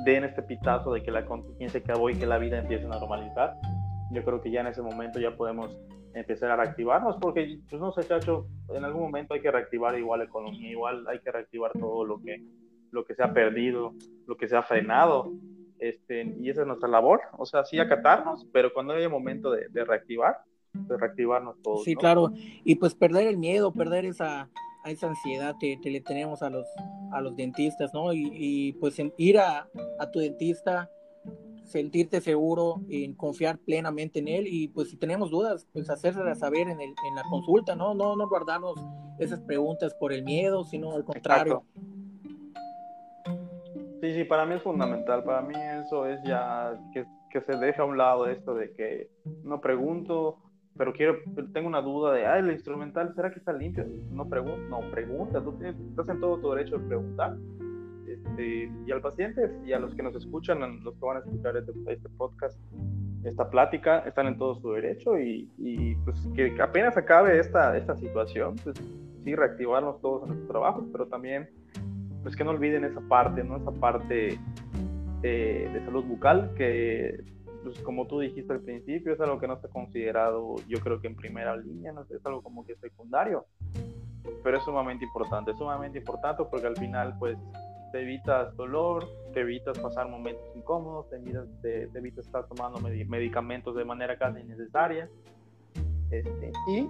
den este pitazo de que la contingencia acabó y que la vida empiece a normalizar, yo creo que ya en ese momento ya podemos empezar a reactivarnos, porque pues no sé, chacho, en algún momento hay que reactivar igual la economía, igual hay que reactivar todo lo que, lo que se ha perdido, lo que se ha frenado, este, y esa es nuestra labor, o sea, sí acatarnos, pero cuando haya momento de, reactivar, de reactivarnos todos. Sí, claro, y pues perder el miedo, perder esa, esa ansiedad que, le tenemos a los, a los dentistas, ¿no? Y, pues ir a, tu dentista, sentirte seguro, en confiar plenamente en él y pues si tenemos dudas, pues hacerlas saber en, el, en la consulta, ¿no? ¿no? No guardarnos esas preguntas por el miedo, sino al contrario. Sí, sí, para mí es fundamental. Para mí eso es ya que, que se deja a un lado esto de que no pregunto, pero quiero, tengo una duda de, ah, el instrumental, ¿será que está limpio? No pregunto, no pregunta, tú estás en todo tu derecho de preguntar. este, y al paciente y a los que nos escuchan, los que van a escuchar este, este podcast, esta plática, están en todo su derecho y, y, pues que apenas acabe esta, esta situación, pues sí, reactivarnos todos en nuestros trabajos, pero también pues que no olviden esa parte, ¿no? Esa parte eh, de salud bucal que pues como tú dijiste al principio, es algo que no está considerado, yo creo que en primera línea, no es algo como que secundario, pero es sumamente importante, es sumamente importante porque al final, pues, te evitas dolor, te evitas pasar momentos incómodos, te evitas, te, evitas estar tomando medicamentos de manera casi innecesaria, este, y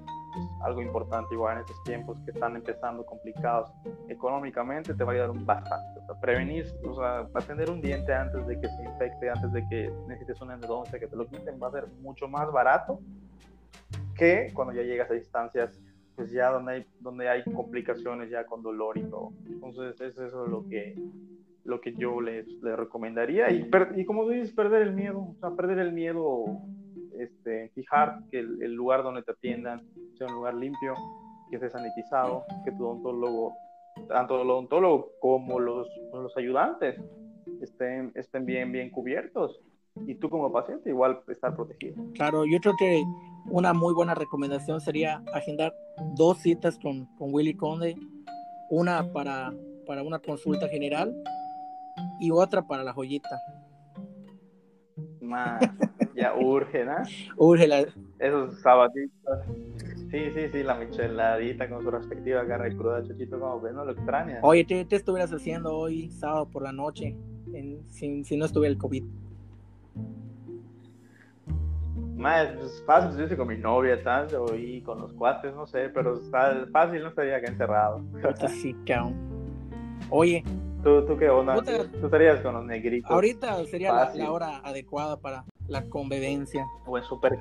algo importante igual en estos tiempos que están empezando complicados económicamente, te va a ayudar bastante. O sea, prevenir, o sea, atender un diente antes de que se infecte, antes de que necesites una endodoncia, que te lo quiten, va a ser mucho más barato que cuando ya llegas a instancias pues ya donde hay, donde hay complicaciones ya con dolor y todo. Entonces, eso es lo que, lo que yo les, les recomendaría. Y, y como dices, perder el miedo, o sea, perder el miedo este, fijar que el, lugar donde te atiendan sea un lugar limpio, que esté sanitizado, que tu odontólogo, tanto el odontólogo como los, los ayudantes estén, estén bien, bien cubiertos y tú como paciente igual estar protegido. Claro, yo creo que una muy buena recomendación sería agendar dos citas con, con Willy Conde, una para, para una consulta general y otra para la joyita. Más. Ya urge, ¿no? Urge la... Esos sabatitos. Sí, sí, sí, la micheladita con su respectiva carne cruda, chuchito, como ves, no lo extraña. Oye, ¿qué te estuvieras haciendo hoy, sábado por la noche, si, si, no estuviera el COVID? Más pues, fácil, yo con mi novia, ¿sabes? O y con los cuates, no sé, pero fácil no estaría acá encerrado. sí, cabrón. Oye, ¿Tú, ¿Tú, qué onda? ¿Tú estarías con los negritos? Ahorita sería la, la, hora adecuada para la convivencia. O en Super,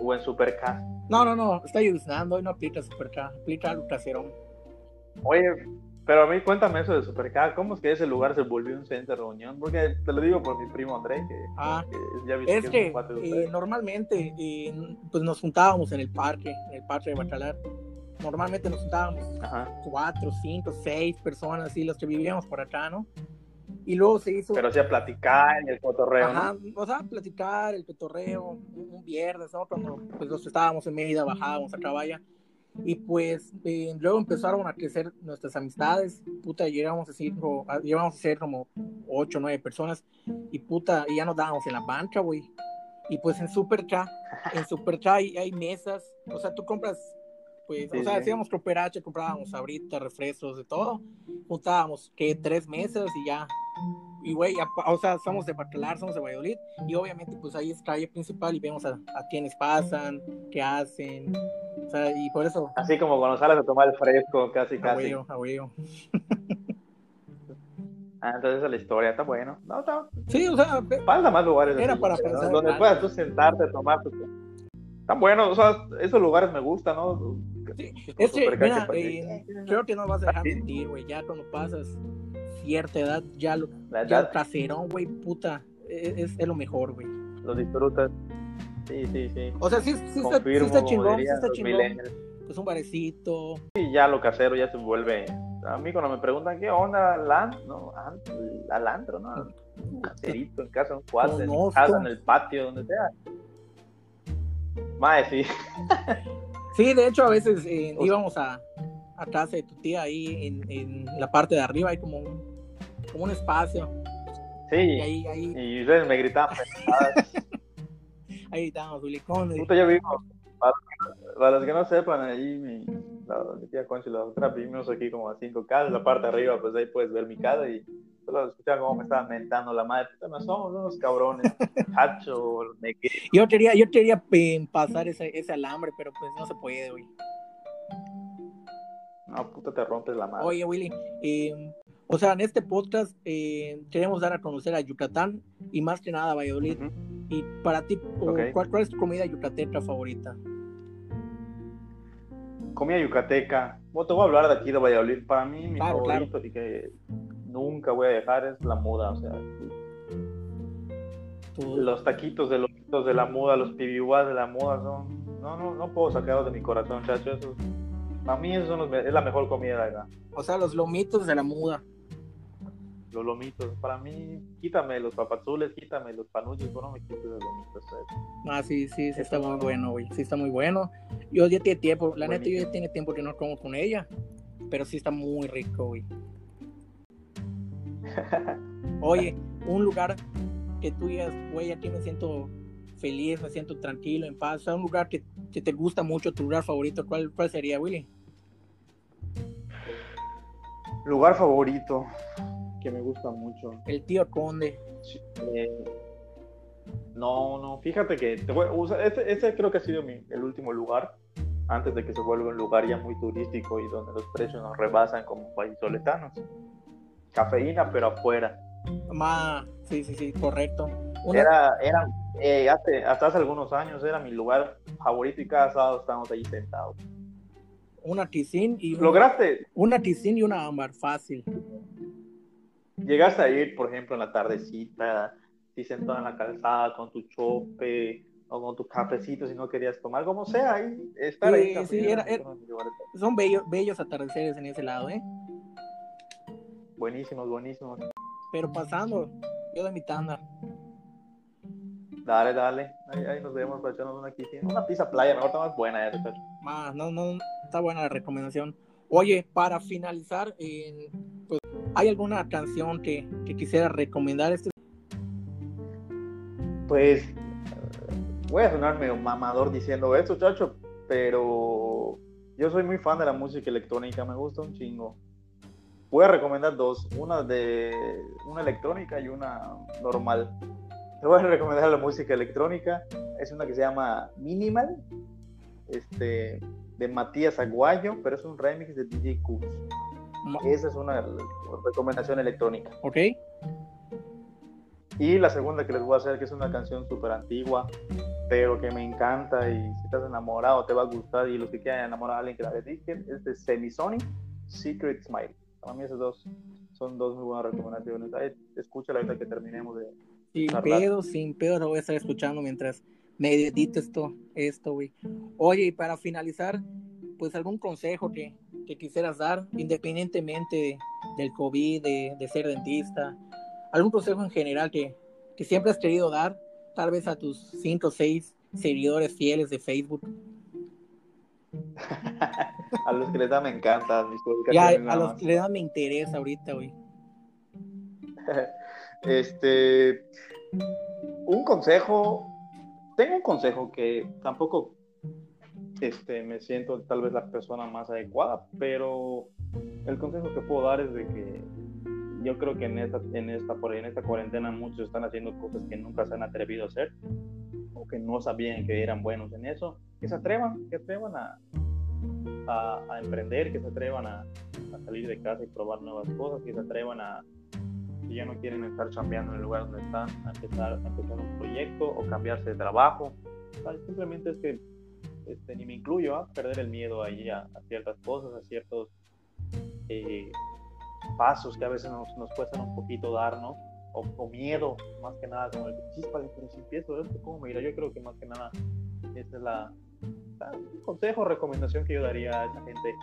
o en super K. No, no, no, está ayudando y no aplica Super K, aplica el caserón. Oye, pero a mí cuéntame eso de Super K, ¿cómo es que ese lugar se volvió un centro de reunión? Porque te lo digo por mi primo André, que, ah, ya viste es que, eh, normalmente eh, pues nos juntábamos en el parque, en el parque de Bacalar. Normalmente nos juntábamos cuatro, cinco, seis personas, así los que vivíamos por acá, ¿no? Y luego se hizo. Pero hacía platicar el cotorreo. Ajá, o sea, platicar, el cotorreo, un, viernes, ¿no? Cuando pues, los estábamos en Mérida, bajábamos a Caballa. Y pues eh, luego empezaron a crecer nuestras amistades. Puta, llegamos a ser, llegamos a ser como ocho, nueve personas. Y puta, y ya nos dábamos en la banca, güey. Y pues en Super en Super hay, hay mesas. O sea, tú compras pues, o sea, hacíamos cooperache, comprábamos ahorita refrescos, de todo, juntábamos que tres meses y ya, y güey, o sea, somos de Bacalar, somos de Valladolid, y obviamente pues ahí es calle principal y vemos a, a quienes pasan, qué hacen, o sea, y por eso... Así como cuando sales a tomar el fresco, casi, casi. A huevo, Ah, entonces esa es la historia, está bueno. No, está... Sí, o sea, falta más lugares. Era para pensar. Donde puedas tú sentarte, tomar tu... Están buenos, o sea, esos lugares me gustan, ¿no? Es que, mira, eh, creo que no vas a dejar mentir, güey. Ya cuando pasas cierta edad, ya lo ya el caserón, güey, puta, e, es, es, lo mejor, güey. Lo disfrutas. Sí, sí, sí. O sea, sí, sí, está, sí está chingón, sí está chingón. Pues un barecito. Y ya lo casero ya se vuelve. A mí cuando me preguntan qué onda, al no, al antro, ¿no? Un caserito en casa, un cuadro, en casa, en el patio, donde sea. Más sí. Sí, de hecho, a veces eh, íbamos a, a, casa de tu tía ahí en, en, la parte de arriba, hay como un, como un espacio. Sí, y, ahí, ahí... y ustedes me gritaban. ahí estábamos, Julicones. Justo yo vivo, para, para, los que no sepan, ahí mi, la, mi tía Conchi y la otra vivimos aquí como a cinco casas, la parte de arriba, pues ahí puedes ver mi casa y solo escuchaba cómo me estaban mentando la madre, no somos unos cabrones, hacho, Yo quería, yo quería pasar ese, ese alambre, pero pues no se puede, güey. No, puta, te rompes la madre. Oye, Willy, eh, o sea, en este podcast eh, queremos dar a conocer a Yucatán y más que nada a Valladolid. Y para ti, ¿cuál, ¿cuál, es tu comida yucateca favorita? Comida yucateca. Bueno, te voy a hablar de aquí de Valladolid. Para mí, mi favorito y que nunca voy a dejar es la muda, o sea, los taquitos de los de la muda, los pibiuas de la muda son, no, no, no puedo sacarlos de mi corazón, chacho, eso, a mí eso es la mejor comida de acá. O sea, los lomitos de la muda. los lomitos. Para mí, quítame los papazules, quítame los panuchos, no me quites los lomitos. Ah, sí, sí, sí está muy bueno, güey. Sí está muy bueno. Yo ya tiene tiempo, la neta, yo ya tiene tiempo que no como con ella, pero sí está muy rico, güey. Oye, un lugar que tú digas, güey, aquí me siento feliz, me siento tranquilo, en paz. O sea, un lugar que, te gusta mucho, tu lugar favorito, ¿cuál, cuál sería, Willy? Lugar favorito que me gusta mucho. El tío Conde. Eh, no, no, fíjate que este, este, creo que ha sido el último lugar antes de que se vuelva un lugar ya muy turístico y donde los precios nos rebasan como soletanos Cafeína, pero afuera. Ma, sí, sí, sí, correcto. Era, era eh, hasta hace algunos años era mi lugar favorito y cada sábado estábamos ahí sentados. Una tisín y ¿Lograste? Una tisín y una ámbar, fácil. Llegaste a ir, por ejemplo, en la tardecita, y sentado en la calzada con tu chope o con tu cafecito si no querías tomar, como sea, ahí, estar ahí. Sí, son bellos, bellos atardeceres en ese lado, ¿eh? Buenísimos, buenísimos. Pero pasando, yo de mi tanda. Dale, dale. Ahí, nos vemos para echarnos una, una pizza playa, mejor está más buena. Ya, más, no, no, está buena la recomendación. Oye, para finalizar, pues, ¿hay alguna canción que, que quisiera recomendar? Este? Pues voy a sonar medio mamador diciendo esto, chacho, pero yo soy muy fan de la música electrónica, me gusta un chingo. Voy a recomendar dos, una de una electrónica y una normal. Te voy a recomendar la música electrónica, es una que se llama Minimal, este, de Matías Aguayo, pero es un remix de DJ Cooks. Esa es una recomendación electrónica. Ok. Y la segunda que les voy a hacer, que es una canción súper antigua, pero que me encanta y si estás enamorado te va a gustar y los que quieran enamorar a alguien que la dediquen, es de Semisonic, Secret Smile. Para mí esas dos son dos muy buenas recomendaciones. escúchala ahorita que terminemos de... Sin pedo, sin pedo, lo voy a estar escuchando mientras me edito esto, esto, güey. Oye, y para finalizar, pues algún consejo que, que quisieras dar, independientemente del COVID, de, de, ser dentista, algún consejo en general que, que siempre has querido dar, tal vez a tus cinco o seis seguidores fieles de Facebook. a los que les da me encanta. ya, a los que les da me interesa ahorita, güey. este, un consejo tengo un consejo que tampoco este, me siento tal vez la persona más adecuada, pero el consejo que puedo dar es de que yo creo que en esta, en esta, por en esta cuarentena muchos están haciendo cosas que nunca se han atrevido a hacer o que no sabían que eran buenos en eso, que se atrevan, que atrevan a, a, emprender, que se atrevan a, a, salir de casa y probar nuevas cosas, que se atrevan a, si ya no quieren estar chambeando en el lugar donde están, a empezar, a empezar un proyecto o cambiarse de trabajo. Simplemente es que este, ni me incluyo a perder el miedo ahí a, ciertas cosas, a ciertos eh, pasos que a veces nos, nos, cuestan un poquito dar, ¿no? O, miedo, más que nada, como el chispa, si empiezo esto, ¿cómo me irá? Yo creo que más que nada, ese es la, la, consejo, recomendación que yo daría a esa gente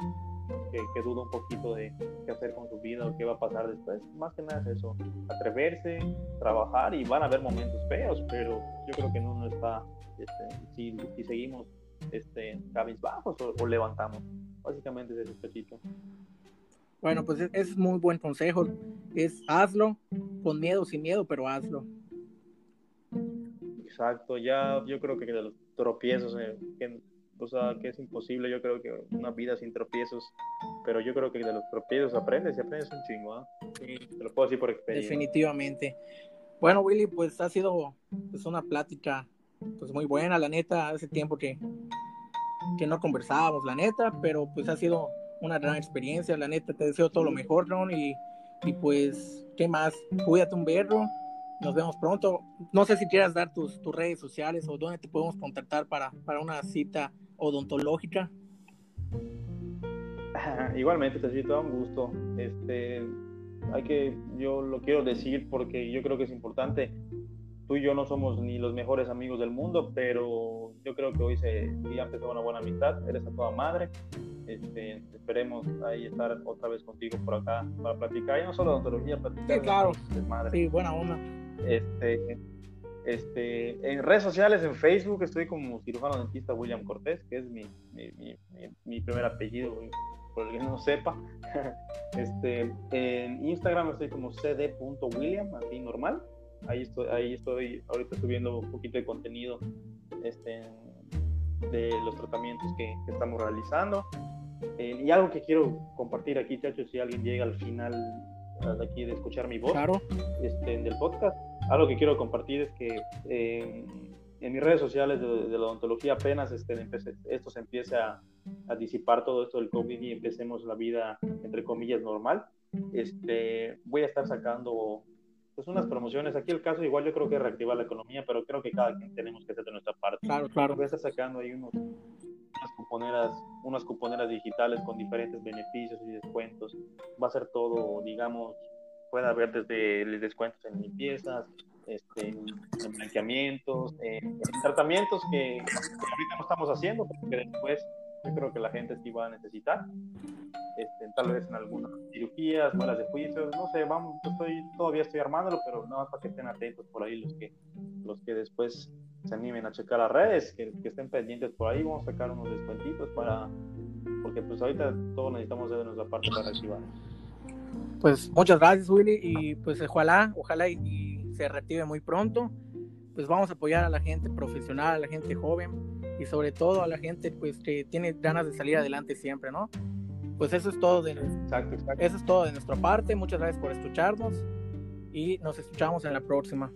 que, duda un poquito de qué hacer con su vida o qué va a pasar después. Más que nada es eso, atreverse, trabajar y van a haber momentos feos, pero yo creo que no, no está, este, si, si, seguimos este, cabizbajos o, o, levantamos. Básicamente es ese pechito. Bueno, pues es, muy buen consejo. Es hazlo, con miedo, sin miedo, pero hazlo. Exacto, ya yo creo que de los tropiezos eh, que o sea, que es imposible, yo creo que una vida sin tropiezos, pero yo creo que de los tropiezos aprendes y aprendes un chingo, ¿ah? Sí. Te lo puedo decir por experiencia. Definitivamente. Bueno, Willy, pues ha sido pues, una plática pues muy buena, la neta, hace tiempo que, que no conversábamos, la neta, pero pues ha sido una gran experiencia, la neta, te deseo todo lo mejor, Ron, y, y pues, ¿qué más? Cuídate un berro, nos vemos pronto. No sé si quieras dar tus, tus redes sociales o dónde te podemos contactar para, para una cita odontológica. Igualmente, te siento un gusto. Este, hay que, yo lo quiero decir porque yo creo que es importante. Tú y yo no somos ni los mejores amigos del mundo, pero yo creo que hoy se ya empezó una buena amistad. Eres a toda madre. Este, esperemos ahí estar otra vez contigo por acá para platicar, y no solo de odontología, platicar sí, claro. de madre. Sí, buena onda. Este, este, en redes sociales, en Facebook, estoy como cirujano dentista William Cortés, que es mi, mi, mi, mi primer apellido, por el que no sepa. Este, en Instagram estoy como cd.william, así normal. Ahí estoy, ahí estoy ahorita subiendo un poquito de contenido este, de los tratamientos que, que estamos realizando. Eh, y algo que quiero compartir aquí, chachos, si alguien llega al final de aquí de escuchar mi voz claro. este, del podcast, algo que quiero compartir es que eh, en mis redes sociales de, de, la odontología apenas este, esto se empiece a, a, disipar todo esto del COVID y empecemos la vida, entre comillas, normal. Este, voy a estar sacando pues unas promociones. Aquí el caso igual yo creo que reactivar la economía, pero creo que cada quien tenemos que hacer de nuestra parte. Claro, claro. Voy a estar sacando ahí unos, unas cuponeras, unas cuponeras digitales con diferentes beneficios y descuentos. Va a ser todo, digamos, puede haber desde descuentos en limpiezas, este, en blanqueamientos, en, en tratamientos que, que, ahorita no estamos haciendo, porque después yo creo que la gente sí va a necesitar. Este, tal vez en algunas cirugías, muelas de juicio, no sé, vamos, estoy, todavía estoy armándolo, pero no, para que estén atentos por ahí los que, los que después se animen a checar las redes, que, que estén pendientes por ahí, vamos a sacar unos descuentitos para, porque pues ahorita todos necesitamos de nuestra parte para activar. Pues muchas gracias Willy y pues ojalá, ojalá y, y se reactive muy pronto, pues vamos a apoyar a la gente profesional, a la gente joven y sobre todo a la gente pues que tiene ganas de salir adelante siempre, ¿no? Pues eso es todo de, exacto, exacto. Eso es todo de nuestra parte. Muchas gracias por escucharnos y nos escuchamos en la próxima.